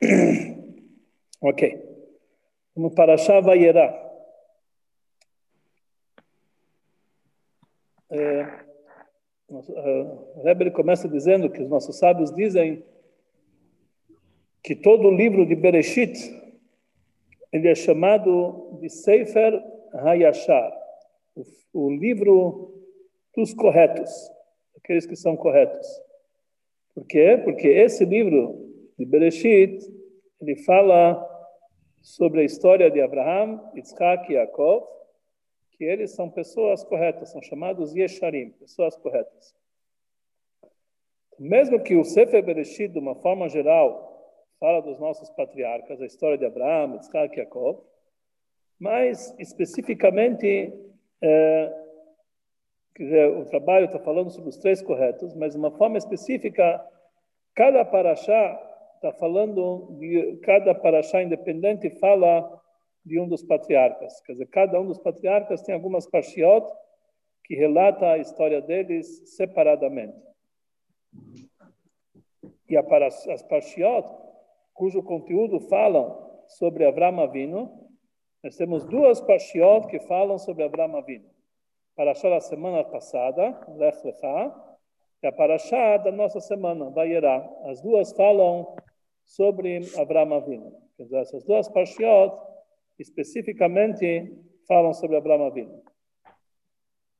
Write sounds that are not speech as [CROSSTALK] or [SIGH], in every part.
[CLEARS THROAT] ok. Vamos para Shavayera. É, o Rebbe começa dizendo que os nossos sábios dizem que todo o livro de Bereshit ele é chamado de Sefer Hayashar, o, o livro dos corretos, aqueles que são corretos. Por quê? Porque esse livro de Bereshit, ele fala sobre a história de Abraham, Isaac e Jacob, que eles são pessoas corretas, são chamados Yesharim, pessoas corretas. Mesmo que o Sefer Bereshit, de uma forma geral, fala dos nossos patriarcas, a história de Abraão, Isaac e Jacob, mas especificamente, é, dizer, o trabalho está falando sobre os três corretos, mas de uma forma específica, cada paraxá está falando de cada paraxá independente fala de um dos patriarcas. Quer dizer, cada um dos patriarcas tem algumas parshiot que relata a história deles separadamente. E as parshiot cujo conteúdo falam sobre Avram Avinu. Nós temos duas parshiot que falam sobre Avram Avinu. Parashá da semana passada, Lech Lecha, e a Parashá da nossa semana, Vayera. As duas falam sobre Avram Avinu. Essas duas parshiot especificamente falam sobre Avram Avinu.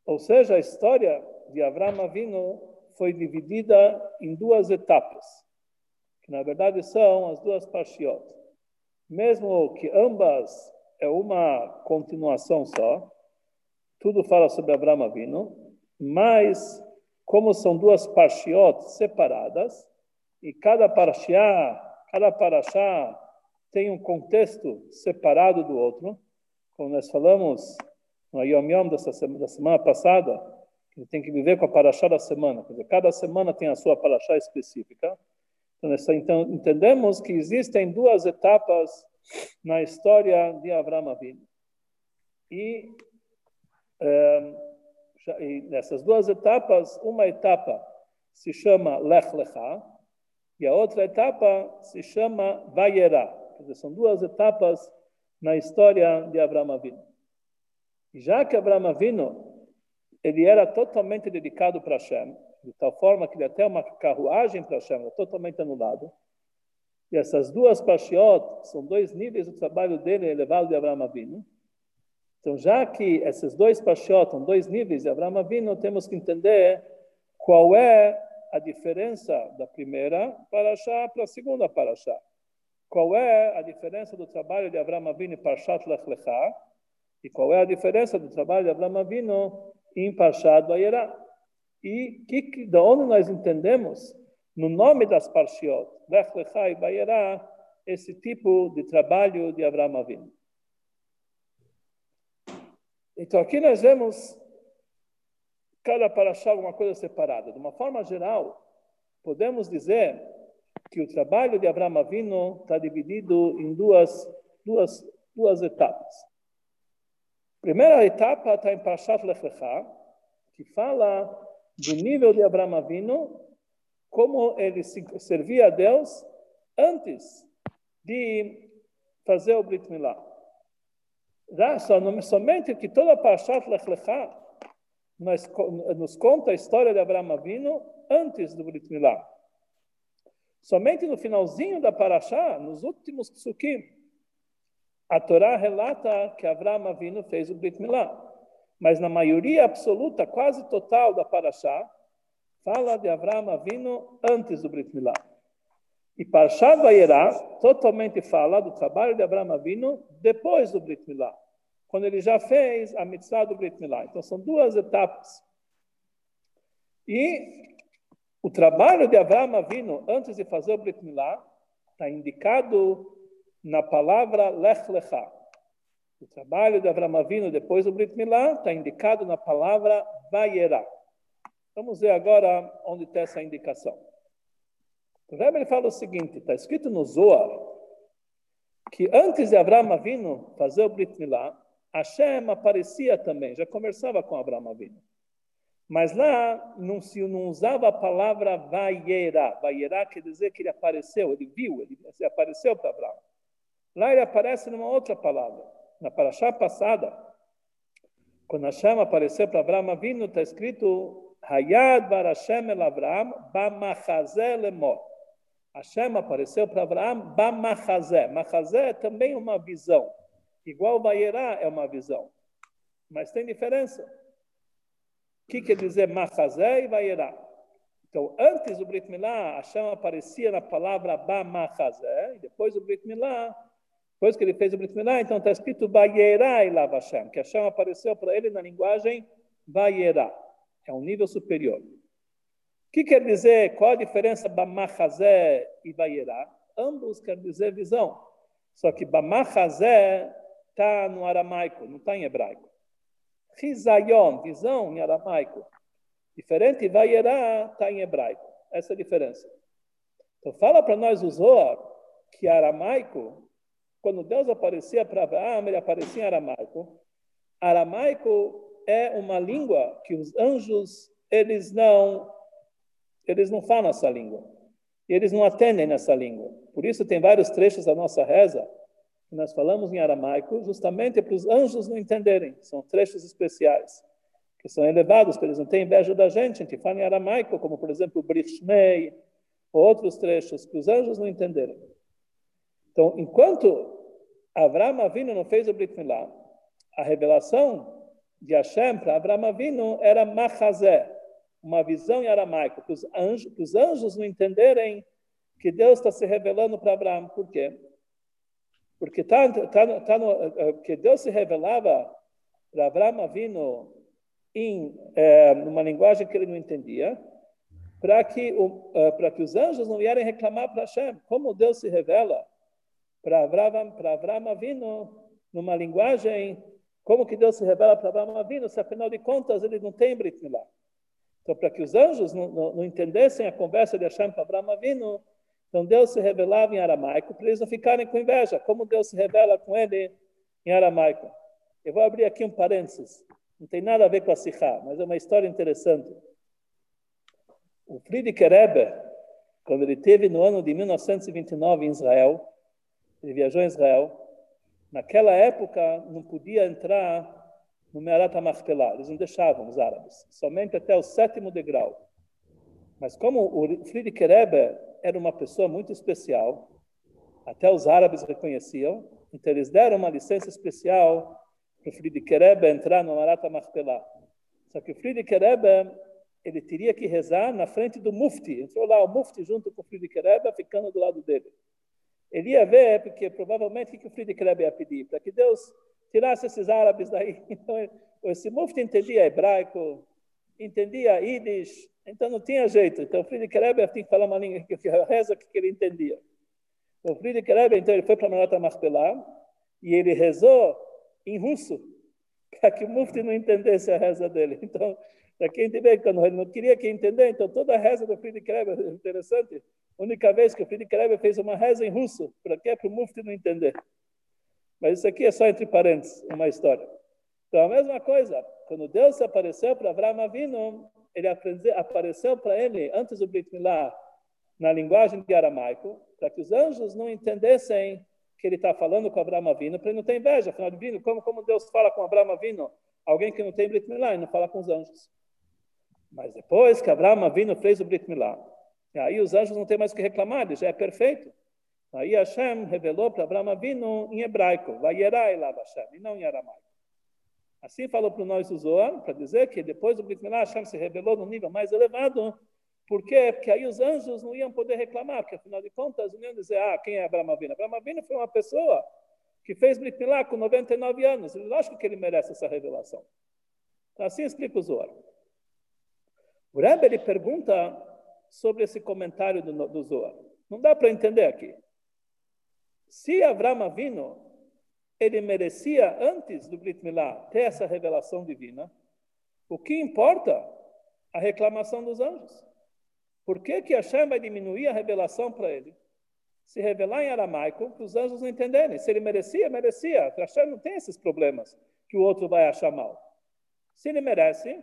Ou seja, a história de Avram Avinu foi dividida em duas etapas que na verdade são as duas parshiot. Mesmo que ambas é uma continuação só, tudo fala sobre Abraão Avinu, mas como são duas parshiot separadas, e cada parashá, cada parashá tem um contexto separado do outro, como nós falamos no Yom Yom dessa semana, da semana passada, que tem que viver com a paraxá da semana. Quer dizer, cada semana tem a sua paraxá específica. Então, entendemos que existem duas etapas na história de Abraão Avinu. E, um, e nessas duas etapas, uma etapa se chama Lech Lecha e a outra etapa se chama Vayera. São duas etapas na história de Abraão Avinu. E já que Abraão Avinu ele era totalmente dedicado para Hashem, de tal forma que ele até uma carruagem para Hashem é totalmente anulado. E essas duas parshiot são dois níveis do trabalho dele elevado de Abraão Avinu. Então, já que esses dois parshiot são dois níveis de Abraão Avinu, temos que entender qual é a diferença da primeira paraxá para a segunda paraxá. Qual é a diferença do trabalho de Abraão Avinu em Parshat Lech Lecha e qual é a diferença do trabalho de Abraão Avinu em Parshat Vayera. E que, de onde nós entendemos, no nome das Parshiot, Lech Lecha e Bayerá, esse tipo de trabalho de Abraão Avinu. Então, aqui nós vemos cada paraxá uma coisa separada. De uma forma geral, podemos dizer que o trabalho de Abraão Avinu está dividido em duas, duas, duas etapas. A primeira etapa está em Parashat Lech Lecha, que fala do nível de Abraão Avinu, como ele servia a Deus antes de fazer o Brit Milá. Somente que toda Parashat Lech Lecha nos conta a história de Abraão Avinu antes do Brit Milá. Somente no finalzinho da Parashá, nos últimos psukim, a Torá relata que Abraão Avinu fez o Brit Milá mas na maioria absoluta, quase total da Parashá, fala de Avraham Avinu antes do Brit Milá. E Parashá Vayera totalmente fala do trabalho de Avraham Avinu depois do Brit Milá, quando ele já fez a mitzvah do Brit Milá. Então são duas etapas. E o trabalho de Avraham Avinu antes de fazer o Brit Milá está indicado na palavra Lech Lechá. O trabalho de Avram Avinu depois do Brit Milá está indicado na palavra Vayera. Vamos ver agora onde está essa indicação. O Rebbe fala o seguinte, está escrito no Zohar, que antes de Avram Avinu fazer o Brit Milá, Hashem aparecia também, já conversava com Avram Avinu. Mas lá não se não usava a palavra vaiera. Vaiera quer dizer que ele apareceu, ele viu, ele, apareceu para Abraão. Lá ele aparece numa outra palavra. Na paraxá passada, quando Hashem apareceu para Abraão vindo, está escrito Hayad bar Hashem el Avraham b'machazé lemor. Hashem apareceu para Abraão b'machazé. Machazé é também uma visão. Igual Vaiera é uma visão. Mas tem diferença que quer dizer Machazé e Vayerá? Então, antes do Brit Milá, Hashem aparecia na palavra Ba Machazé, e depois do Brit Milá, depois que ele fez o Brit Milá, então está escrito Vayerá e Lav Hashem, que Hashem apareceu para ele na linguagem Vayerá. É um nível superior. O que quer dizer, qual a diferença Bamachazé e Vayerá? Ambos quer dizer visão. Só que Bamachazé está no aramaico, não está em hebraico. Rizayon, visão em aramaico. Diferente, Vayerá está em hebraico. Essa é a diferença. Então, fala para nós o Zohar que aramaico, quando Deus aparecia para Abraão, ele aparecia em aramaico. Aramaico é uma língua que os anjos, eles não, eles não falam essa língua. Eles não atendem nessa língua. Por isso, tem vários trechos da nossa reza nós falamos em aramaico justamente para os anjos não entenderem. São trechos especiais, que são elevados, porque eles não têm inveja da gente. A gente fala em aramaico, como, por exemplo, o Brichnei, ou outros trechos, que os anjos não entenderem. Então, enquanto Avram Avinu não fez o Brit Milá, a revelação de Hashem para Avram Avinu era Machazé, uma visão em aramaico, para os anjos, para os anjos não entenderem que Deus está se revelando para Abraão. Por quê? Porque tá, tá, tá no, eh, eh, que Deus se revelava para Abraão Avino em é, uma linguagem que ele não entendia, para que, para que os anjos não vierem reclamar para Hashem. Como Deus se revela para Abraão, para Abraão Avino numa linguagem, como que Deus se revela para Abraão Avino, se afinal de contas ele não tem Brit Milá. Então, para que os anjos não, não, não entendessem a conversa de Hashem para Abraão Avino, então Deus se revelava em aramaico para eles não ficarem com inveja. Como Deus se revela com ele em aramaico? Eu vou abrir aqui um parênteses. Não tem nada a ver com a Sikha, mas é uma história interessante. O Friedrich Rebbe, quando ele teve no ano de 1929 em Israel, ele viajou em Israel. Naquela época não podia entrar no Merat HaMachpelah, eles não deixavam os árabes, somente até o sétimo degrau. Mas como o Friedrich Rebbe era uma pessoa muito especial, até os árabes reconheciam, então eles deram uma licença especial para o Friedrich Rebbe entrar no Marat Machpelah. Só que o Friedrich Rebbe, ele teria que rezar na frente do Mufti. Entrou lá o Mufti junto com o Friedrich Rebbe, ficando do lado dele. Ele ia ver, porque provavelmente o que o Friedrich Rebbe ia pedir? Para que Deus tirasse esses árabes daí. [LAUGHS] Então, esse Mufti entendia hebraico, entendia Yiddish, então não tinha jeito. Então Friedrich Rebbe tinha que falar uma língua que reza que ele entendia. O Friedrich Rebbe, então, ele foi para Marat Machpelah e ele rezou em russo, [LAUGHS] para que o Mufti não entendesse a reza dele. Então, para quem tiver, quando ele não queria que entender, então toda a reza do Friedrich é [LAUGHS] interessante, a única vez que o Friedrich Rebbe fez uma reza em russo, para? Para o Mufti não entender. Mas isso aqui é só entre parênteses, uma história. Então, a mesma coisa, quando Deus apareceu para Abraão Avinu, ele apareceu para ele, antes do Brit Milá, na linguagem de aramaico, para que os anjos não entendessem que ele está falando com Abraão Avinu, para ele não ter inveja. Afinal contas, como, como Deus fala com Abraão Avinu? Alguém que não tem Brit Milá e não fala com os anjos. Mas depois que Abraão Avinu fez o Brit Milá, aí os anjos não têm mais o que reclamar, ele já é perfeito. Aí Hashem revelou para Abraão Avinu em hebraico, Vayerai lá Hashem, e não em aramaico. Assim falou para nós o Zohar, para dizer que depois do Brit Milá, Hashem se revelou no nível mais elevado. Por quê? Porque aí os anjos não iam poder reclamar, porque afinal de contas não iam dizer, ah, quem é Abraão Avinu? Abraão Avinu foi uma pessoa que fez Brit Milá com 99 anos. Lógico que ele merece essa revelação. Então, assim explica o Zohar. O Rebbe, ele pergunta sobre esse comentário do, do Zohar. Não dá para entender aqui. Se Abraão Avinu ele merecia, antes do Brit Milá, ter essa revelação divina. O que importa? A reclamação dos anjos. Por que, que Hashem vai diminuir a revelação para ele? Se revelar em aramaico, para os anjos não entenderem. Se ele merecia, merecia. Hashem não tem esses problemas que o outro vai achar mal. Se ele merece,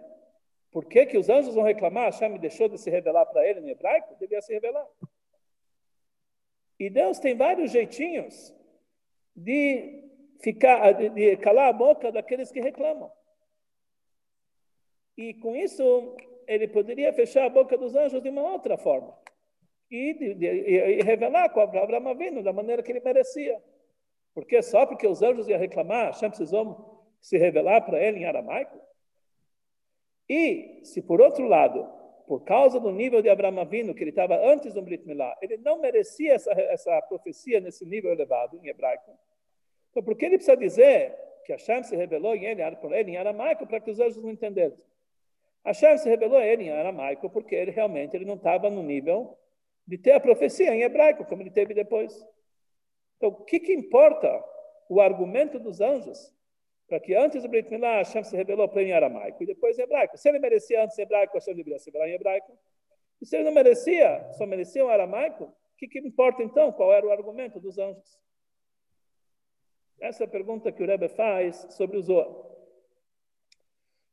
Por que, que os anjos vão reclamar? Hashem deixou de se revelar para ele em hebraico? Devia se revelar. E Deus tem vários jeitinhos de ficar, de calar a boca daqueles que reclamam. E com isso, ele poderia fechar a boca dos anjos de uma outra forma. E, de, de, e revelar com Abraão vindo da maneira que ele merecia. Porque só porque os anjos iam reclamar, Hashem precisou se revelar para ele em aramaico? E, se por outro lado, por causa do nível de Abraão vindo, que ele estava antes do Brit Milá, ele não merecia essa, essa profecia nesse nível elevado em hebraico, então por que ele precisa dizer que Hashem se revelou em ele, por ele em aramaico para que os anjos não entendessem? Hashem se revelou a ele em aramaico porque ele realmente ele não estava no nível de ter a profecia em hebraico, como ele teve depois. Então, o que, que importa o argumento dos anjos para que antes do Brit Milá, Hashem se revelou para ele em aramaico e depois em hebraico? Se ele merecia antes em hebraico, Hashem deveria se revelar em hebraico. E se ele não merecia, só merecia o aramaico, o que, que importa então? Qual era o argumento dos anjos? Essa é a pergunta que o Rebbe faz sobre o Zohar.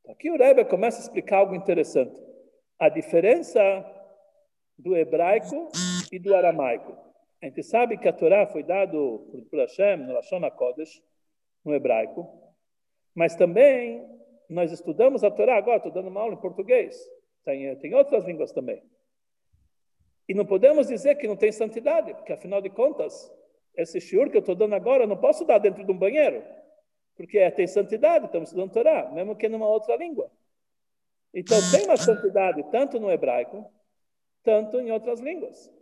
Aqui o Rebbe começa a explicar algo interessante. A diferença do hebraico e do aramaico. A gente sabe que a Torá foi dado por Hashem no Lashon HaKodesh, no hebraico, mas também nós estudamos a Torá agora, estou dando uma aula em português, tem, tem outras línguas também. E não podemos dizer que não tem santidade, porque afinal de contas, esse shiur que eu estou dando agora, eu não posso dar dentro de um banheiro, porque é, tem santidade, estamos estudando Torá, mesmo que numa outra língua. Então, tem uma santidade tanto no hebraico, tanto em outras línguas.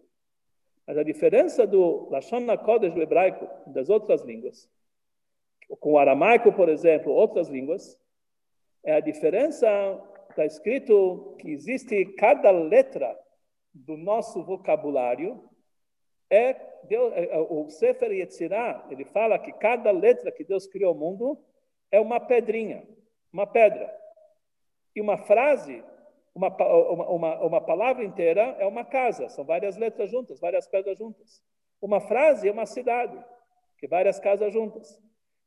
Mas a diferença do Lashon HaKodesh do hebraico das outras línguas, com o aramaico, por exemplo, outras línguas, é a diferença, está escrito que existe cada letra do nosso vocabulário, é, Deus, é, é o Sefer Yetzirah, ele fala que cada letra que Deus criou o mundo é uma pedrinha, uma pedra. E uma frase uma, uma, uma palavra inteira é uma casa, são várias letras juntas, várias pedras juntas. Uma frase é uma cidade, que várias casas juntas.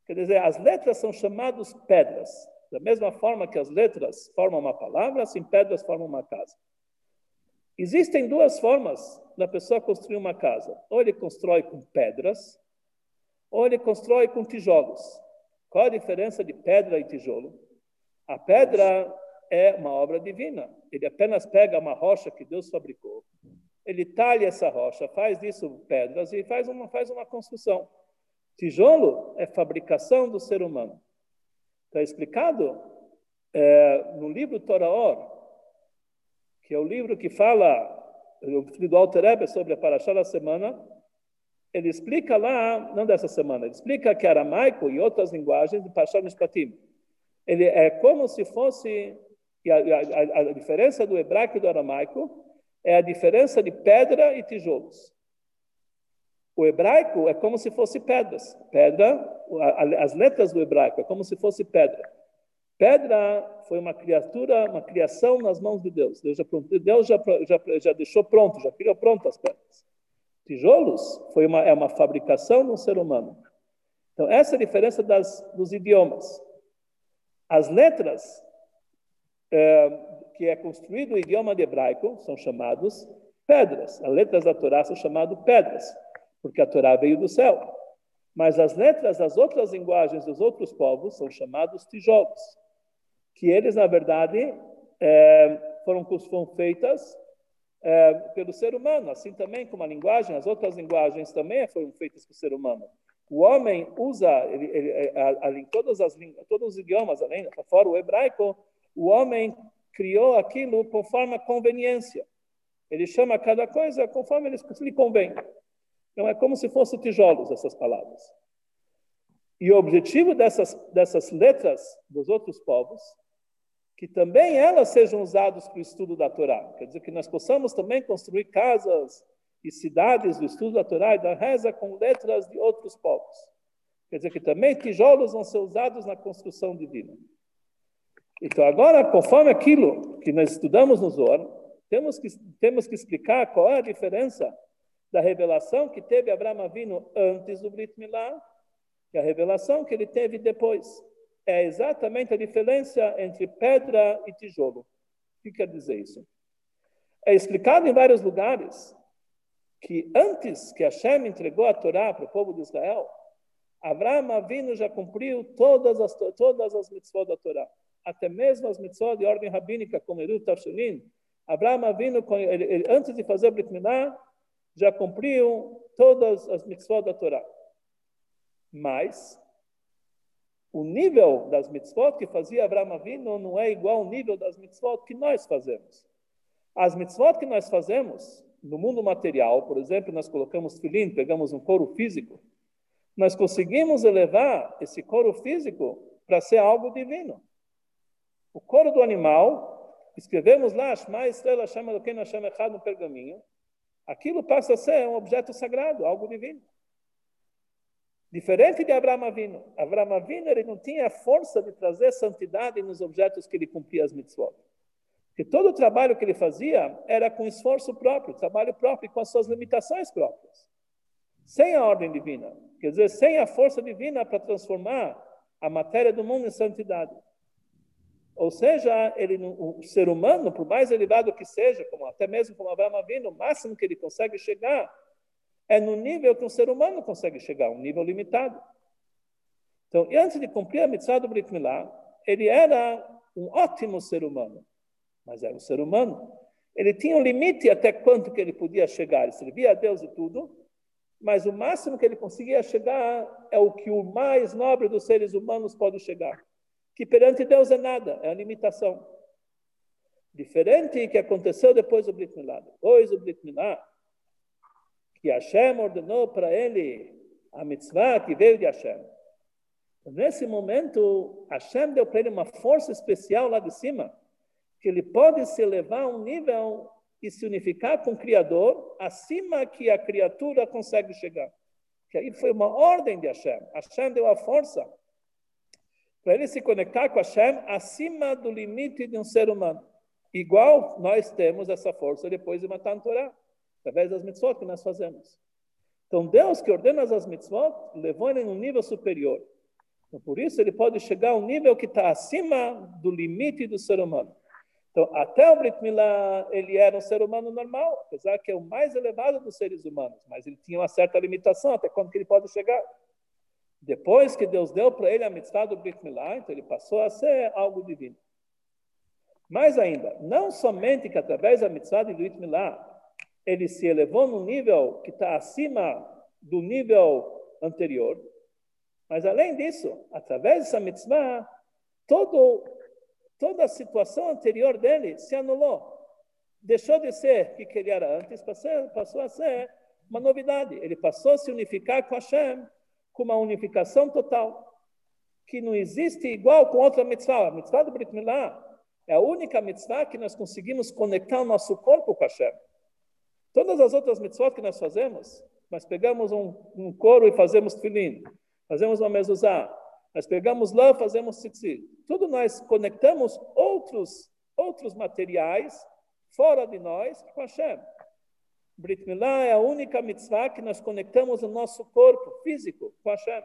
Quer dizer, as letras são chamadas pedras. Da mesma forma que as letras formam uma palavra, assim pedras formam uma casa. Existem duas formas da pessoa construir uma casa. Ou ele constrói com pedras, ou ele constrói com tijolos. Qual a diferença de pedra e tijolo? A pedra é uma obra divina. Ele apenas pega uma rocha que Deus fabricou, ele talha essa rocha, faz disso pedras e faz uma, faz uma construção. Tijolo é fabricação do ser humano. Está explicado é, no livro Toraor, que é o livro que fala, do Alter Ebe sobre a Parashá da semana, ele explica lá, não dessa semana, ele explica que aramaico e outras linguagens de Parashá Mishpatim, ele é como se fosse a, a, a diferença do hebraico e do aramaico é a diferença de pedra e tijolos. O hebraico é como se fosse pedras. Pedra, as letras do hebraico é como se fosse pedra. Pedra foi uma criatura, uma criação nas mãos de Deus. Deus já, Deus já, já, já deixou pronto, já criou pronto as pedras. Tijolos foi uma, é uma fabricação de um ser humano. Então, essa é a diferença das, dos idiomas. As letras é, que é construído o idioma hebraico, são chamados pedras. As letras da Torá são chamadas pedras, porque a Torá veio do céu. Mas as letras das outras linguagens dos outros povos são chamados tijolos, que eles, na verdade, é, foram, foram feitas é, pelo ser humano, assim também como a linguagem, as outras linguagens também foram feitas pelo ser humano. O homem usa ele, ele, a, a, todas as, todos os idiomas, além, fora o hebraico, o homem criou aquilo conforme a conveniência. Ele chama cada coisa conforme ele, lhe convém. Então, é como se fossem tijolos essas palavras. E o objetivo dessas, dessas letras dos outros povos, que também elas sejam usadas para o estudo da Torá. Quer dizer, que nós possamos também construir casas e cidades do estudo da Torá e da reza com letras de outros povos. Quer dizer, que também tijolos vão ser usados na construção divina. Então, agora, conforme aquilo que nós estudamos no Zohar, temos que, temos que explicar qual é a diferença da revelação que teve Abraão Avino antes do Brit Milá e a revelação que ele teve depois. É exatamente a diferença entre pedra e tijolo. que quer dizer isso? É explicado em vários lugares que antes que Hashem entregou a Torá para o povo de Israel, Abraão Avinu já cumpriu todas as, todas as mitzvot da Torá, até mesmo as mitzvot de ordem rabínica, como Eru Tavshunin. Abraão Avinu, ele, ele, antes de fazer Brit Milá, já cumpriu todas as mitzvot da Torá. Mas o nível das mitzvot que fazia Abraão Avinu não é igual ao nível das mitzvot que nós fazemos. As mitzvot que nós fazemos no mundo material, por exemplo, nós colocamos filim, pegamos um couro físico, nós conseguimos elevar esse couro físico para ser algo divino. O couro do animal, escrevemos lá, Shema Estrela Shema Eloquim Hashem Echad no pergaminho, aquilo passa a ser um objeto sagrado, algo divino. Diferente de Abraão Avino. Abraão Avino ele não tinha a força de trazer santidade nos objetos que ele cumpria as mitzvot. Porque todo o trabalho que ele fazia era com esforço próprio, trabalho próprio, com as suas limitações próprias. Sem a ordem divina. Quer dizer, sem a força divina para transformar a matéria do mundo em santidade. Ou seja, ele, o ser humano, por mais elevado que seja, como até mesmo como Abraão Avino, o máximo que ele consegue chegar é no nível que um ser humano consegue chegar, um nível limitado. Então, antes de cumprir a mitzvah do Brit Milá, ele era um ótimo ser humano, mas era um ser humano. Ele tinha um limite até quanto que ele podia chegar. Ele servia a Deus e tudo, mas o máximo que ele conseguia chegar é o que o mais nobre dos seres humanos pode chegar, que perante Deus é nada, é a limitação. Diferente que aconteceu depois do Brit Milá. Depois do Brit Milá, que Hashem ordenou para ele a mitzvah que veio de Hashem. Nesse momento, Hashem deu para ele uma força especial lá de cima, que ele pode se elevar a um nível e se unificar com o Criador, acima que a criatura consegue chegar. Que aí foi uma ordem de Hashem. Hashem deu a força para ele se conectar com Hashem acima do limite de um ser humano. Igual nós temos essa força depois de matar a Torá através das mitzvot que nós fazemos. Então, Deus que ordena as mitzvot, levou ele num nível superior. Então, por isso, ele pode chegar a um nível que está acima do limite do ser humano. Então, até o Brit Milá, ele era um ser humano normal, apesar que é o mais elevado dos seres humanos, mas ele tinha uma certa limitação até quando que ele pode chegar. Depois que Deus deu para ele a mitzvah do Brit Milá, então ele passou a ser algo divino. Mais ainda, não somente que através da mitzvah do Brit Milá, ele se elevou num nível que está acima do nível anterior. Mas, além disso, através dessa mitzvah, todo, toda a situação anterior dele se anulou. Deixou de ser o que ele era antes, passou, a ser uma novidade. Ele passou a se unificar com Hashem, com uma unificação total, que não existe igual com outra mitzvah. A mitzvah do Brit Milá é a única mitzvah que nós conseguimos conectar o nosso corpo com Hashem. Todas as outras mitzvot que nós fazemos, nós pegamos um, um couro e fazemos filim, fazemos uma mezuzá, nós pegamos lã, fazemos tzitzit. Tudo nós conectamos outros, outros materiais fora de nós com Hashem. Brit Milá é a única mitzvah que nós conectamos o nosso corpo físico com Hashem.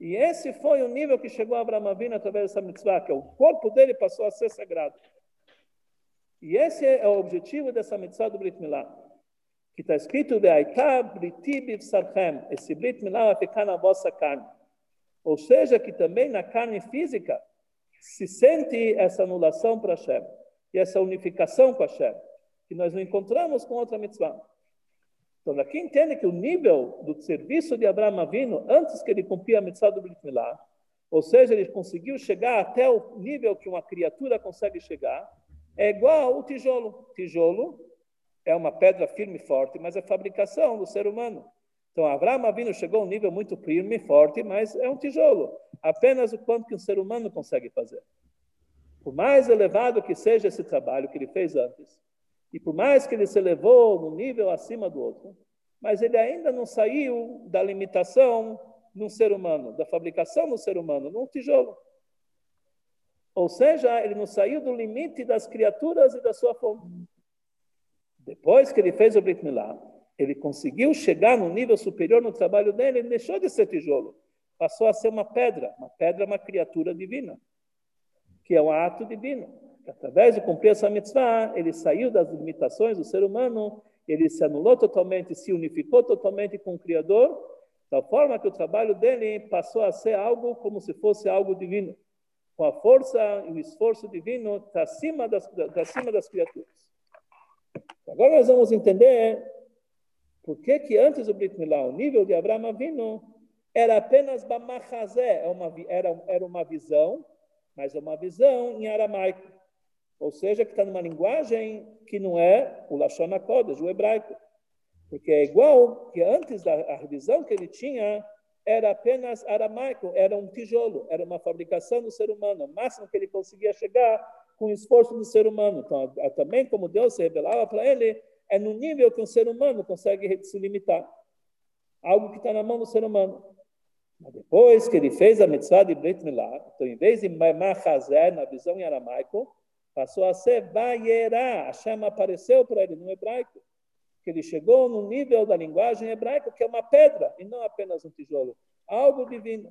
E esse foi o nível que chegou a Abraão Avinu através dessa mitzvah, que o corpo dele passou a ser sagrado. E esse é o objetivo dessa mitzvah do Brit Milá. Que está escrito, esse Brit Milá vai ficar na vossa carne. Ou seja, que também na carne física se sente essa anulação para Hashem. E essa unificação com Hashem. Que nós não encontramos com outra mitzvah. Então, aqui entende que o nível do serviço de Abraão Avino, antes que ele cumpria a mitzvah do Brit Milá, ou seja, ele conseguiu chegar até o nível que uma criatura consegue chegar, é igual o tijolo. Tijolo é uma pedra firme e forte, mas é fabricação do ser humano. Então, Abraão Avino chegou a um nível muito firme e forte, mas é um tijolo. Apenas o quanto que um ser humano consegue fazer. Por mais elevado que seja esse trabalho que ele fez antes, e por mais que ele se elevou num nível acima do outro, mas ele ainda não saiu da limitação num ser humano, da fabricação do ser humano, num tijolo. Ou seja, ele não saiu do limite das criaturas e da sua fonte. Depois que ele fez o Brit Milá, ele conseguiu chegar num nível superior no trabalho dele, ele deixou de ser tijolo, passou a ser uma pedra. Uma pedra é uma criatura divina, que é um ato divino. através de cumprir essa mitzvah, ele saiu das limitações do ser humano, ele se anulou totalmente, se unificou totalmente com o Criador, tal forma que o trabalho dele passou a ser algo como se fosse algo divino, com a força e o esforço divino está acima das, acima das criaturas. Agora nós vamos entender por que, que antes do Brit Milá, o nível de Abraão Avinu era apenas Bamachazé, é era, era uma visão, mas é uma visão em aramaico. Ou seja, que está numa linguagem que não é o Lashon o hebraico. Porque é igual que antes da visão que ele tinha era apenas aramaico, era um tijolo, era uma fabricação do ser humano, o máximo que ele conseguia chegar com o esforço do ser humano. Então, também como Deus se revelava para ele, é no nível que um ser humano consegue se limitar. Algo que está na mão do ser humano. Mas depois que ele fez a mitzvah de Brit Milá, então em vez de Machazer, na visão em aramaico, passou a ser Vayerá. Hashem apareceu para ele no hebraico. Que ele chegou no nível da linguagem hebraica, que é uma pedra, e não apenas um tijolo. Algo divino.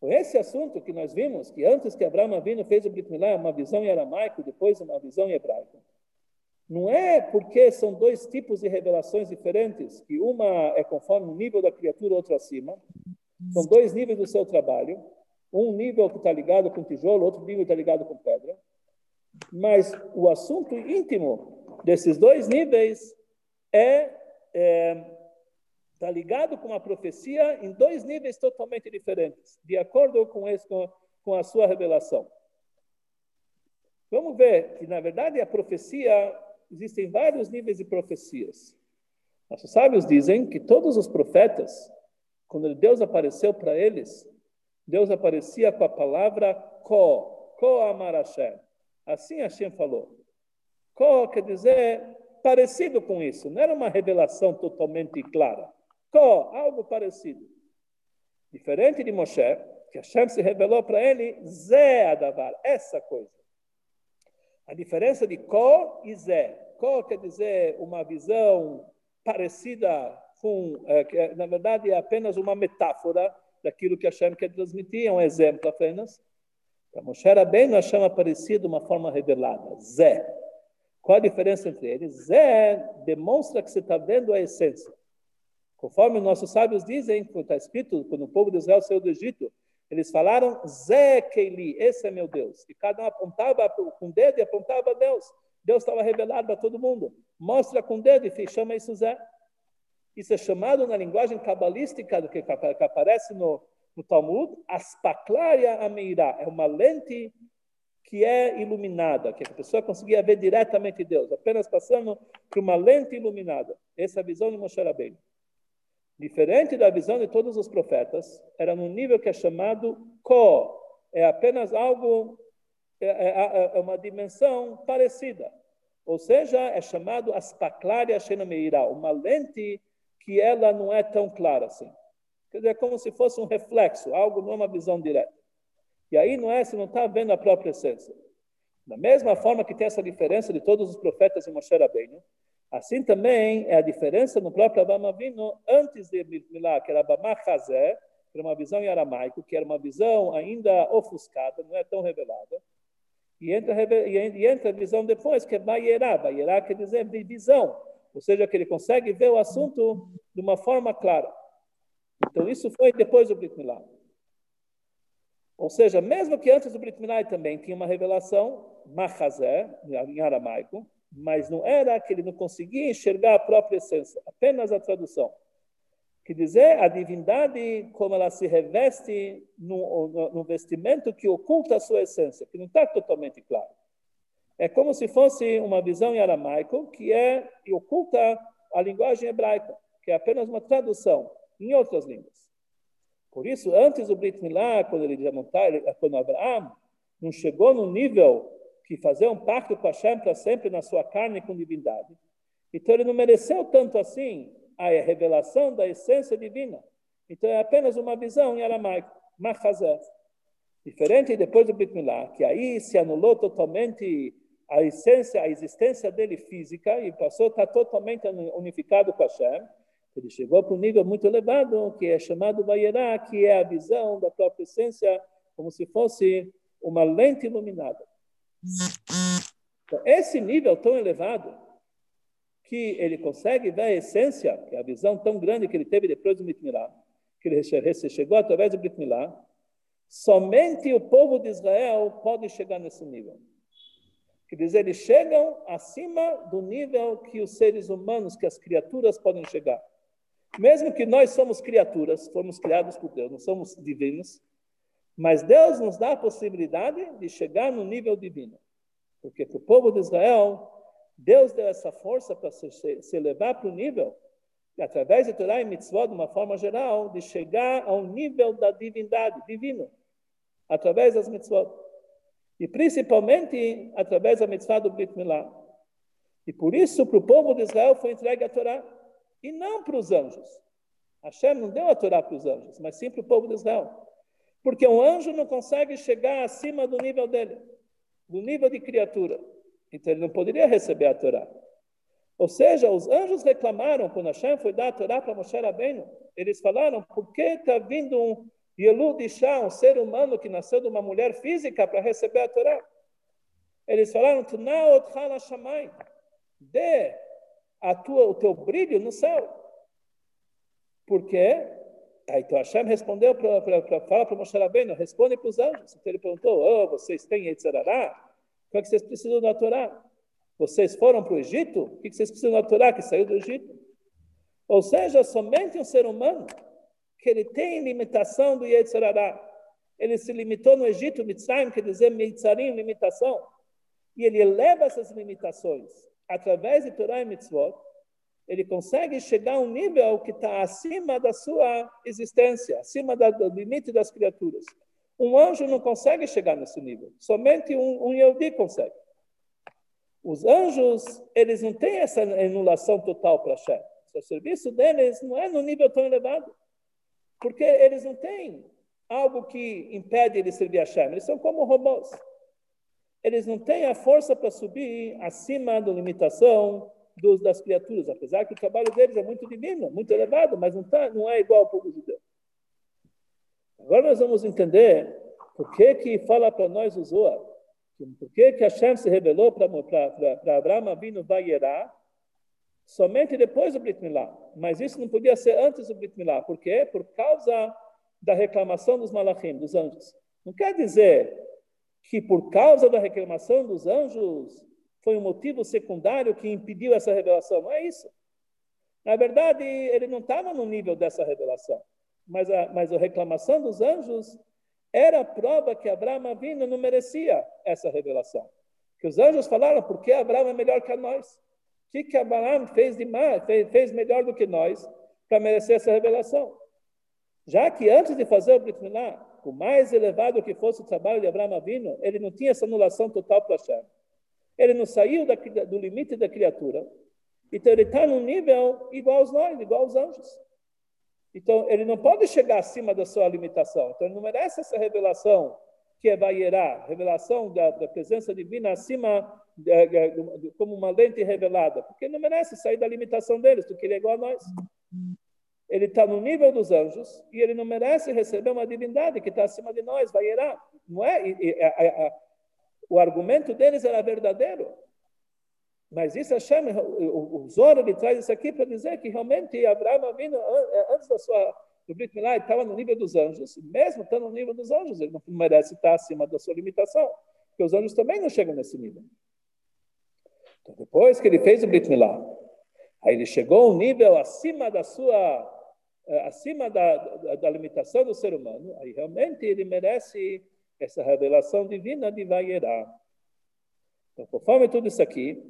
Foi esse assunto que nós vimos, que antes que Abraão Avino fez o Brit Milá, uma visão em aramaico, depois uma visão em hebraico. Não é porque são dois tipos de revelações diferentes, que uma é conforme o nível da criatura, outra acima. São dois níveis do seu trabalho. Um nível que está ligado com tijolo, outro nível está ligado com pedra. Mas o assunto íntimo desses dois níveis é, é está ligado com a profecia em dois níveis totalmente diferentes, de acordo com, esse, com, com a sua revelação. Vamos ver que, na verdade, a profecia existem vários níveis de profecias. Nossos sábios dizem que todos os profetas, quando Deus apareceu para eles, Deus aparecia com a palavra Ko, Ko Amar Hashem. Assim Hashem falou. Ko quer dizer parecido com isso, não era uma revelação totalmente clara. Ko, algo parecido. Diferente de Moshe, que Hashem se revelou para ele, Zé Adavar, essa coisa. A diferença de Ko e Zé. Ko quer dizer uma visão parecida com, é, na verdade, é apenas uma metáfora daquilo que Hashem quer transmitir, é um exemplo apenas. Para Moshe bem Hashem aparecia de uma forma revelada, Zé. Qual a diferença entre eles? Zé demonstra que você está vendo a essência. Conforme nossos sábios dizem, está escrito, quando o povo de Israel saiu do Egito, eles falaram, Zé Keili, esse é meu Deus. E cada um apontava com o dedo e apontava a Deus. Deus estava revelado para todo mundo. Mostra com o dedo e chama isso Zé. Isso é chamado na linguagem cabalística do que, que aparece no, no Talmud, aspaklaria ameirá. É uma lente que é iluminada, que a pessoa conseguia ver diretamente Deus, apenas passando por uma lente iluminada. Essa é a visão de Moshe Rabbeinu. Diferente da visão de todos os profetas, era num nível que é chamado Ko. É apenas algo, é, é, é, é uma dimensão parecida. Ou seja, é chamado Aspaklaria Shenameira, uma lente que ela não é tão clara assim. Quer dizer, é como se fosse um reflexo, algo não é uma visão direta. E aí não é, você não está vendo a própria essência. Da mesma forma que tem essa diferença de todos os profetas em Moshe Rabbeinu, assim também é a diferença no próprio Abraham Avinu antes de Milá, que era Abamá Hazé, que era uma visão em aramaico, que era uma visão ainda ofuscada, não é tão revelada. E entra, e entra a visão depois, que é Bayerá. Bayerá quer dizer visão ou seja, que ele consegue ver o assunto de uma forma clara. Então, isso foi depois do Brit. Ou seja, mesmo que antes do Brit Milá também tinha uma revelação, Mahazé, em aramaico, mas não era que ele não conseguia enxergar a própria essência, apenas a tradução. Quer dizer, a divindade, como ela se reveste no vestimento que oculta a sua essência, que não está totalmente claro. É como se fosse uma visão em aramaico que é e oculta a linguagem hebraica, que é apenas uma tradução em outras línguas. Por isso, antes do Brit Milá, quando ele já não está, quando Abraão não chegou no nível que fazer um pacto com Hashem para sempre na sua carne com divindade, então ele não mereceu tanto assim a revelação da essência divina. Então é apenas uma visão em aramaico, Machazé. Diferente depois do Brit Milá, que aí se anulou totalmente a essência, a existência dele física e passou a estar totalmente unificado com Hashem. Ele chegou para um nível muito elevado, que é chamado Vayerá, que é a visão da própria essência, como se fosse uma lente iluminada. Então, esse nível tão elevado que ele consegue ver a essência, que é a visão tão grande que ele teve depois do Brit que ele chegou através do Brit somente o povo de Israel pode chegar nesse nível. Quer dizer, eles chegam acima do nível que os seres humanos, que as criaturas podem chegar. Mesmo que nós somos criaturas, fomos criados por Deus, não somos divinos, mas Deus nos dá a possibilidade de chegar no nível divino. Porque para o povo de Israel, Deus deu essa força para se, se para o nível, através de Torá e Mitzvot, de uma forma geral, de chegar ao nível da divindade, divino, através das Mitzvot. E principalmente através da Mitzvah do Brit Milá. E por isso, para o povo de Israel foi entregue a Torá, e não para os anjos. Hashem não deu a Torá para os anjos, mas sim para o povo de Israel. Porque um anjo não consegue chegar acima do nível dele, do nível de criatura. Então ele não poderia receber a Torá. Ou seja, os anjos reclamaram quando Hashem foi dar a Torá para Moshe Rabbeinu. Eles falaram, por que está vindo um Yelud Isha, um ser humano que nasceu de uma mulher física para receber a Torá? Eles falaram, dê a tua, o teu brilho no céu. Por quê? Aí então Hashem respondeu para falar para Moshe Rabbeinu, responde para os anjos. Então ele perguntou, oh, vocês têm Yetzirará? Como é que vocês precisam da Torá? Vocês foram para o Egito? O que vocês precisam da Torá que saiu do Egito? Ou seja, somente um ser humano que ele tem limitação do Yetzirará. Ele se limitou no Egito, Mitzrayim, quer dizer Mitzarim, limitação. E ele eleva essas limitações através de Torá e Mitzvot. Ele consegue chegar a um nível que está acima da sua existência, acima do limite das criaturas. Um anjo não consegue chegar nesse nível. Somente um, um Yehudi consegue. Os anjos, eles não têm essa anulação total para Hashem. O serviço deles não é no nível tão elevado. Porque eles não têm algo que impede eles servir a Hashem. Eles são como robôs. Eles não têm a força para subir acima da limitação dos, das criaturas, apesar que o trabalho deles é muito divino, muito elevado, mas não, tá, não é igual ao povo judeu. Agora nós vamos entender por que que fala para nós o Zohar, por que que Hashem se revelou para Abraão Avinu Vayerá, somente depois do Brit Milá. Mas isso não podia ser antes do Brit Milá. Por quê? Por causa da reclamação dos malachim, dos anjos. Não quer dizer que por causa da reclamação dos anjos foi um motivo secundário que impediu essa revelação. Não é isso. Na verdade, ele não estava no nível dessa revelação mas a, mas a reclamação dos anjos era a prova que Abraão Avino não merecia essa revelação. Que os anjos falaram, porque Abraão é melhor que nós? O que, que Abraão fez de mais, fez, fez melhor do que nós para merecer essa revelação? Já que antes de fazer o Brit Milá, por mais elevado que fosse o trabalho de Abraão Avino, ele não tinha essa anulação total para Hashem. Ele não saiu da, do limite da criatura. Então ele está num nível igual aos nós, igual aos anjos. Então, ele não pode chegar acima da sua limitação. Então, ele não merece essa revelação que é Vayerá, revelação da, da, presença divina acima, de, de, de, como uma lente revelada, porque ele não merece sair da limitação deles, porque ele é igual a nós. Ele está no nível dos anjos e ele não merece receber uma divindade que está acima de nós, Vayerá. Não é? E, e, a, a, o argumento deles era verdadeiro. Mas isso Hashem, o, o Zohar, ele traz isso aqui para dizer que realmente Abraão vindo é, antes da sua do Brit Milá, estava no nível dos anjos, mesmo estando no nível dos anjos, ele não merece estar acima da sua limitação, porque os anjos também não chegam nesse nível. Então, depois que ele fez o Brit Milá, aí ele chegou a um nível acima da sua, acima da, da, da limitação do ser humano, aí realmente ele merece essa revelação divina de Vayerá. Então, conforme tudo isso aqui,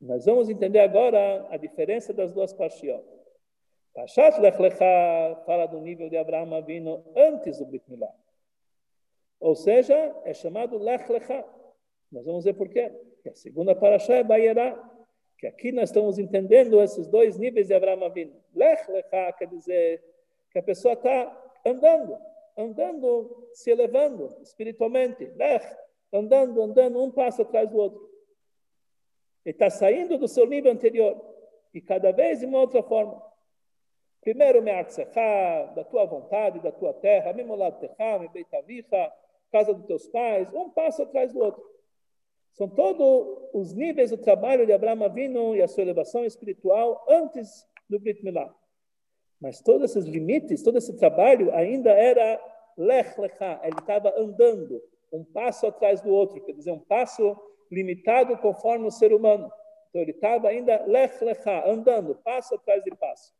nós vamos entender agora a diferença das duas Parshiot. Pashat Lech Lecha fala do nível de Abraão Avino antes do Brit Milá. Ou seja, é chamado Lech Lecha. Nós vamos ver por quê. Que a segunda Parashá é Bayerá. Que aqui nós estamos entendendo esses dois níveis de Abraão Avino. Lech Lecha quer dizer que a pessoa está andando, andando, se elevando espiritualmente. Lech, andando, andando, um passo atrás do outro. Ele está saindo do seu nível anterior e cada vez de uma outra forma. Primeiro, me da tua vontade, da tua terra, mimolad techa, me beitavicha, casa dos teus pais, um passo atrás do outro. São todos os níveis do trabalho de Abraão Avinu e a sua elevação espiritual antes do Brit Milá. Mas todos esses limites, todo esse trabalho ainda era lech lecha, ele estava andando um passo atrás do outro, quer dizer, um passo limitado conforme o ser humano. Então ele estava ainda lech lecha, andando, passo atrás de passo.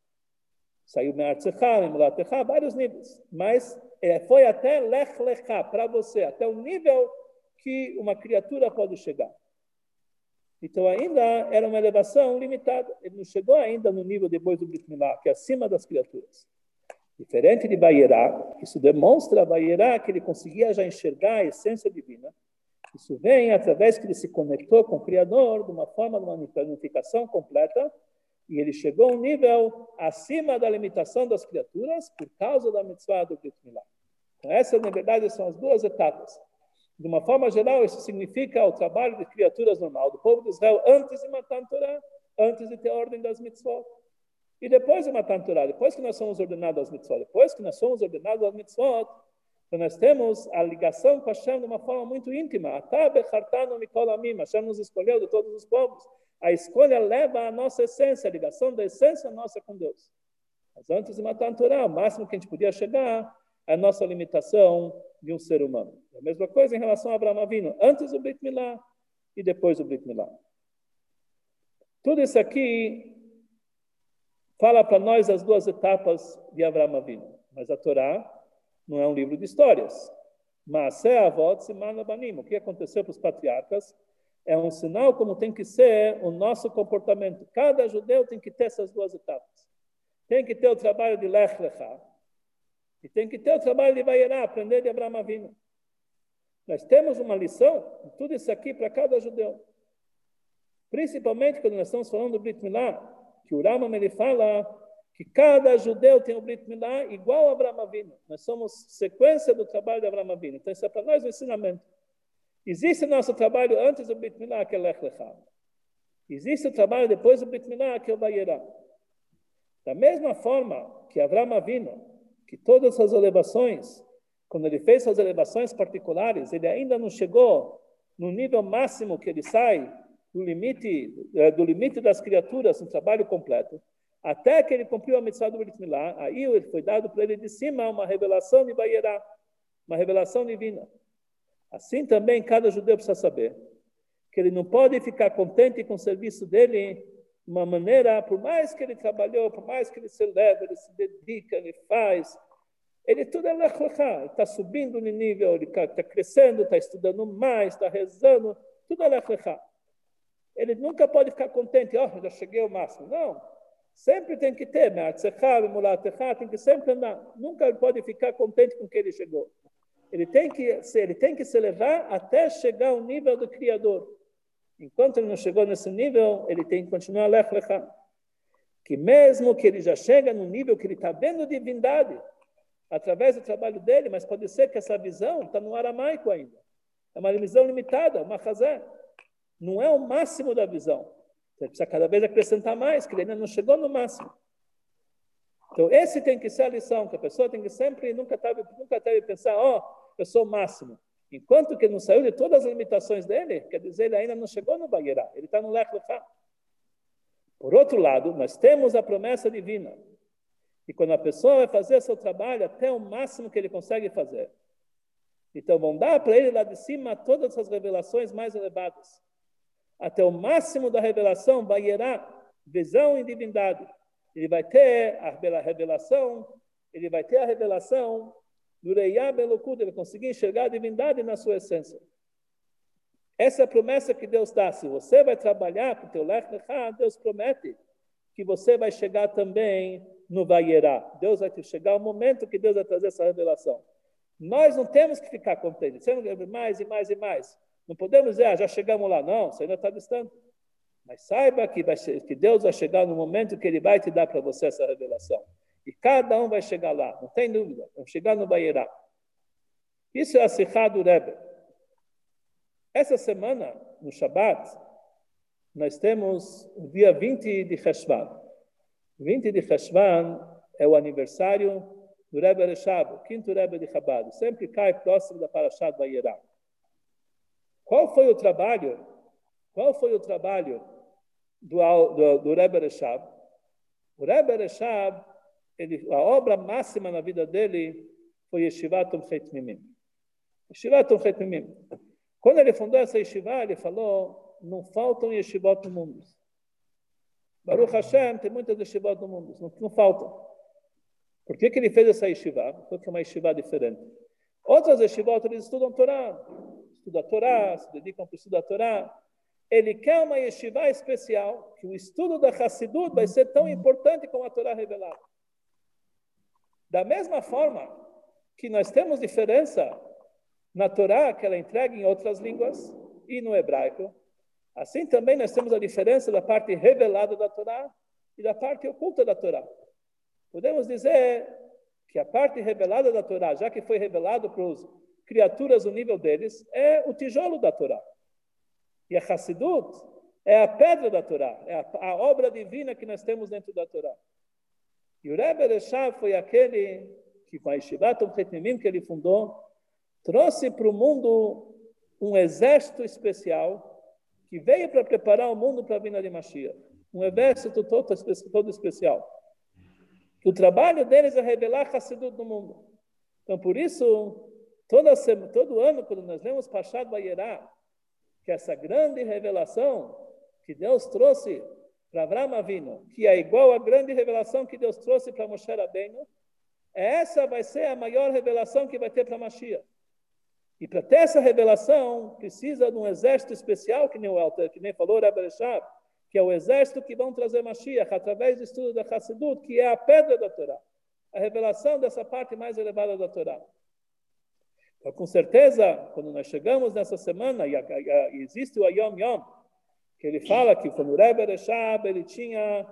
Saiu Me'artzecha, Memulatecha, vários níveis. Mas é, foi até lech lecha, para você, até o nível que uma criatura pode chegar. Então ainda era uma elevação limitada. Ele não chegou ainda no nível depois do Brit Milá, que é acima das criaturas. Diferente de Baierá, isso demonstra a que ele conseguia já enxergar a essência divina. Isso vem através que ele se conectou com o Criador de uma forma de uma unificação completa e ele chegou a um nível acima da limitação das criaturas por causa da mitzvah do Brit Milá. Então, essas, na verdade, são as duas etapas. De uma forma geral, isso significa o trabalho de criaturas normal, do povo de Israel, antes de matar a Torá, antes de ter a ordem das mitzvot. E depois de matar a Torá, depois que nós somos ordenados às mitzvot, depois que nós somos ordenados às mitzvot, então nós temos a ligação com Hashem de uma forma muito íntima. Hashem nos escolheu de todos os povos. A escolha leva à nossa essência, a ligação da essência nossa com Deus. Mas antes de matar a Torá, o máximo que a gente podia chegar é a nossa limitação de um ser humano. A mesma coisa em relação a Abraão Avino, antes do Brit Milá e depois do Brit Milá. Tudo isso aqui fala para nós as duas etapas de Abraão Avino. Mas a Torá não é um livro de histórias. Mas é a voz de Banim. O que aconteceu para os patriarcas é um sinal como tem que ser o nosso comportamento. Cada judeu tem que ter essas duas etapas. Tem que ter o trabalho de Lech Lechá e tem que ter o trabalho de Vaierá, aprender de Abraão. Nós temos uma lição, tudo isso aqui para cada judeu. Principalmente quando nós estamos falando do Brit Milá, que o Rama ele fala que cada judeu tem o Brit Milá igual a Abraão. Nós somos sequência do trabalho de Abraão. Então, isso é para nós um ensinamento. Existe o nosso trabalho antes do Brit Milá, que é Lech Lechá. Existe o trabalho depois do Brit Milá, que é o Vayerá. Da mesma forma que Abraão que todas as elevações, quando ele fez suas elevações particulares, ele ainda não chegou no nível máximo que ele sai do limite, eh, do limite das criaturas no trabalho completo. Até que ele cumpriu a mitzvah do Brit Milá, aí foi dado para ele de cima uma revelação de Baierá, uma revelação divina. Assim também cada judeu precisa saber que ele não pode ficar contente com o serviço dele de uma maneira, por mais que ele trabalhou, por mais que ele se leva, ele se dedica, ele faz, ele tudo é lechlecha, está subindo no nível, ele está crescendo, está estudando mais, está rezando, tudo é lechlecha. Ele nunca pode ficar contente, ó, oh, já cheguei ao máximo. Não, Sempre tem que ter, tem que sempre andar. Nunca pode ficar contente com o que ele chegou. Ele tem que ele tem que se levar até chegar ao nível do Criador. Enquanto ele não chegou nesse nível, ele tem que continuar a lechlecha. Que mesmo que ele já chega no nível que ele está vendo divindade, através do trabalho dele, mas pode ser que essa visão está no aramaico ainda. É uma visão limitada, uma razão. Não é o máximo da visão. Você precisa cada vez acrescentar mais, que ele ainda não chegou no máximo. Então, esse tem que ser a lição, que a pessoa tem que sempre, nunca deve, nunca pensar, ó, oh, eu sou o máximo. Enquanto que ele não saiu de todas as limitações dele, quer dizer, ele ainda não chegou no Bagueirá, ele está no Lech. Por outro lado, nós temos a promessa divina. E quando a pessoa vai fazer seu trabalho até o máximo que ele consegue fazer, então vão dar para ele lá de cima todas as revelações mais elevadas até o máximo da revelação, vai gerar visão e divindade. Ele vai ter a revelação, ele vai ter a revelação do Reiá Belokut, ele conseguir enxergar a divindade na sua essência. Essa é a promessa que Deus dá. Se você vai trabalhar com o teu Lech Lechá, Deus promete que você vai chegar também no Vayerá. Deus vai te chegar o momento que Deus vai trazer essa revelação. Nós não temos que ficar contentes, mais e mais e mais. Não podemos dizer, ah, já chegamos lá. Não, você ainda está distante. Mas saiba que, vai, que Deus vai chegar no momento que Ele vai te dar para você essa revelação. E cada um vai chegar lá, não tem dúvida. Vamos chegar no Baierá. Isso é a Sikha do Rebbe. Essa semana, no Shabat, nós temos o dia 20 de Cheshvan. 20 de Cheshvan é o aniversário do Rebbe Reshab, o quinto Rebbe de Chabad, sempre cai próximo da Parashat Vayera. Qual foi o trabalho? Qual foi o trabalho do, do, do Rebbe Reshab? O Rebbe Reshab, ele, a obra máxima na vida dele foi Yeshivat Umchet Mimim. Yeshivat Umchet Mimim. Quando ele fundou essa yeshiva, ele falou, não faltam yeshivot no mundo. Baruch Hashem, tem muitas yeshivot no mundo, não, não faltam. Por que, que ele fez essa yeshiva? Porque é uma yeshiva diferente. Outras yeshivot, eles estudam Torá, estudam a Torá, se dedicam para estudar a Torá. Ele quer uma yeshiva especial, que o estudo da Hassidut vai ser tão importante como a Torá revelada. Da mesma forma que nós temos diferença na Torá, que ela é entrega em outras línguas, e no hebraico, assim também nós temos a diferença da parte revelada da Torá e da parte oculta da Torá. Podemos dizer que a parte revelada da Torá, já que foi revelado para as criaturas o nível deles, é o tijolo da Torá. E a Hassidut é a pedra da Torá, é a, a obra divina que nós temos dentro da Torá. E o Rebbe Reshab foi aquele que, com a Yeshivat que ele fundou, trouxe para o mundo um exército especial que veio para preparar o mundo para a vinda de Mashiach. Um exército todo, todo especial. O trabalho deles é revelar Hassidut no mundo. Então, por isso, toda, todo ano, quando nós lemos Pachad Vayerá, que é essa grande revelação que Deus trouxe para Avraham Avinu, que é igual à grande revelação que Deus trouxe para Moshe Rabbeinu, essa vai ser a maior revelação que vai ter para Mashiach. E para ter essa revelação, precisa de um exército especial, que nem o Alter, que nem falou Rabbi Reshab, que é o exército que vão trazer Mashiach através do estudo da Hassidut, que é a pedra da Torá, a revelação dessa parte mais elevada da Torá. Então, com certeza, quando nós chegamos nessa semana, e existe o Ayom Yom, que ele fala que quando o Rebbe Reshab, ele tinha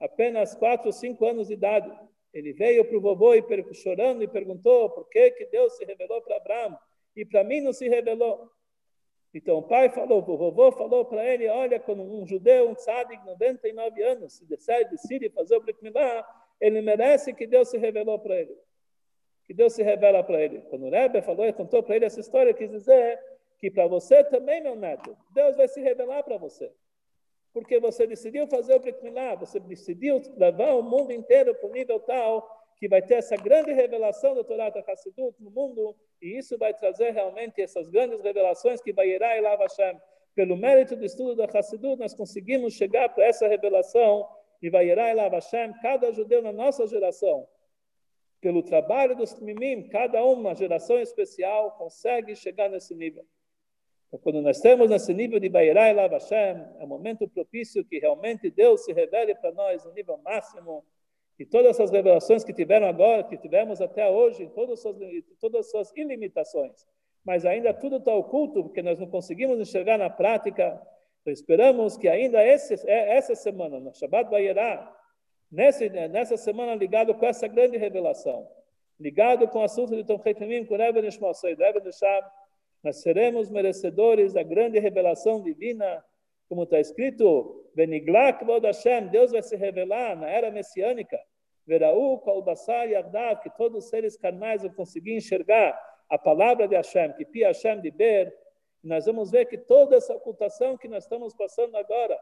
apenas 4 ou 5 anos de idade. Ele veio para o vovô e chorando e perguntou por que, que Deus se revelou para Abraão e para mim não se revelou. Então o pai falou, o vovô falou para ele, olha, quando um judeu, um tzadik, 99 anos, se decide, decide fazer o Brit Milá, ele merece que Deus se revelou para ele. Que Deus se revela para ele. Quando o Rebbe falou e contou para ele essa história, quis dizer que para você também, meu neto, Deus vai se revelar para você. Porque você decidiu fazer o Brit Milá, você decidiu levar o mundo inteiro para o nível tal que vai ter essa grande revelação da Torá da Hassidut no mundo, e isso vai trazer realmente essas grandes revelações que vai ir e Lava Hashem. Pelo mérito do estudo da Hassidut, nós conseguimos chegar para essa revelação, e vai ir e Lava Hashem, cada judeu na nossa geração, pelo trabalho dos Mimim, cada uma geração especial consegue chegar nesse nível. Quando nós temos nesse nível de Bairá e Lava Hashem, é um momento propício que realmente Deus se revele para nós no nível máximo, e todas essas revelações que tiveram agora, que tivemos até hoje, todas as suas, todas as suas ilimitações, mas ainda tudo está oculto, porque nós não conseguimos enxergar na prática. Então, esperamos que ainda esse, é, essa semana, no Shabbat Bayerá, nessa, nessa semana ligado com essa grande revelação, ligado com o assunto de Tom Heitemim, com Rebbe Nishmosei, Rebbe Nishab, nós seremos merecedores da grande revelação divina como está escrito, Beniglak Vod Hashem, Deus vai se revelar na era messiânica, Veraú, Kalbassar Yardav, que todos os seres carnais vão conseguir enxergar a palavra de Hashem, que Pi Hashem de Ber, e nós vamos ver que toda essa ocultação que nós estamos passando agora,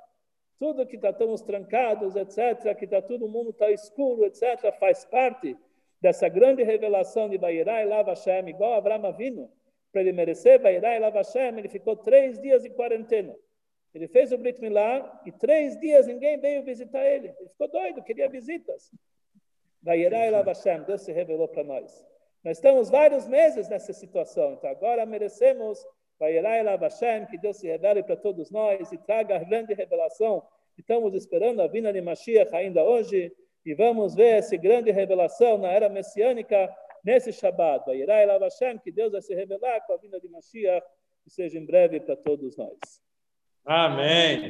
tudo que tá, estamos trancados, etc., que está todo mundo está escuro, etc., faz parte dessa grande revelação de Bairá e Lava Hashem, igual Avraham Avinu. Para ele merecer Bairá e Lava Hashem, ele ficou três dias em quarentena. Ele fez o Brit Milá e três dias ninguém veio visitar ele. Ele ficou doido, queria visitas. Vayerai Lavashem, Deus se revelou para nós. Nós estamos vários meses nessa situação, então agora merecemos Vayerai Lavashem, que Deus se revele para todos nós e traga a grande revelação. Estamos esperando a vinda de Mashiach ainda hoje e vamos ver essa grande revelação na era messiânica nesse Shabbat. Vayerai Lavashem, que Deus vai se revelar com a vinda de Mashiach e seja em breve para todos nós. Amém.